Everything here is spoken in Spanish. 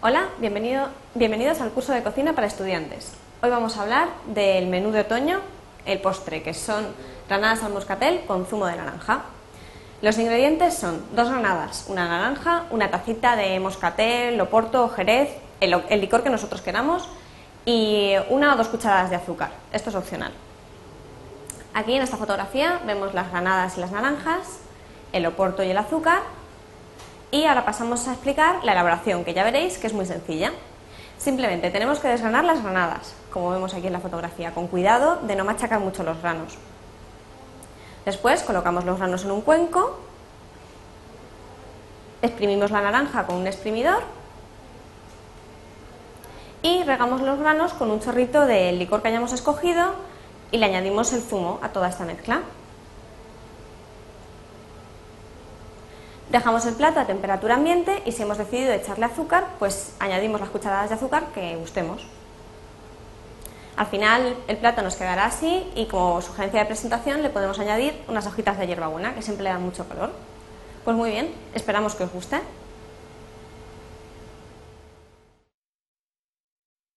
Hola, bienvenido- bienvenidos al curso de cocina para estudiantes. Hoy vamos a hablar del menú de otoño, el postre, que son granadas al moscatel con zumo de naranja. Los ingredientes son dos granadas, una naranja, una tacita de moscatel, oporto o jerez, el, el licor que nosotros queramos y una o dos cucharadas de azúcar. Esto es opcional. Aquí en esta fotografía vemos las granadas y las naranjas, el oporto y el azúcar y ahora pasamos a explicar la elaboración, que ya veréis que es muy sencilla. Simplemente tenemos que desgranar las granadas, como vemos aquí en la fotografía, con cuidado de no machacar mucho los granos. Después colocamos los granos en un cuenco, exprimimos la naranja con un exprimidor y regamos los granos con un chorrito del licor que hayamos escogido y le añadimos el zumo a toda esta mezcla. Dejamos el plato a temperatura ambiente y si hemos decidido echarle azúcar, pues añadimos las cucharadas de azúcar que gustemos. Al final el plato nos quedará así y como sugerencia de presentación le podemos añadir unas hojitas de hierbabuena que siempre le dan mucho color. Pues muy bien, esperamos que os guste.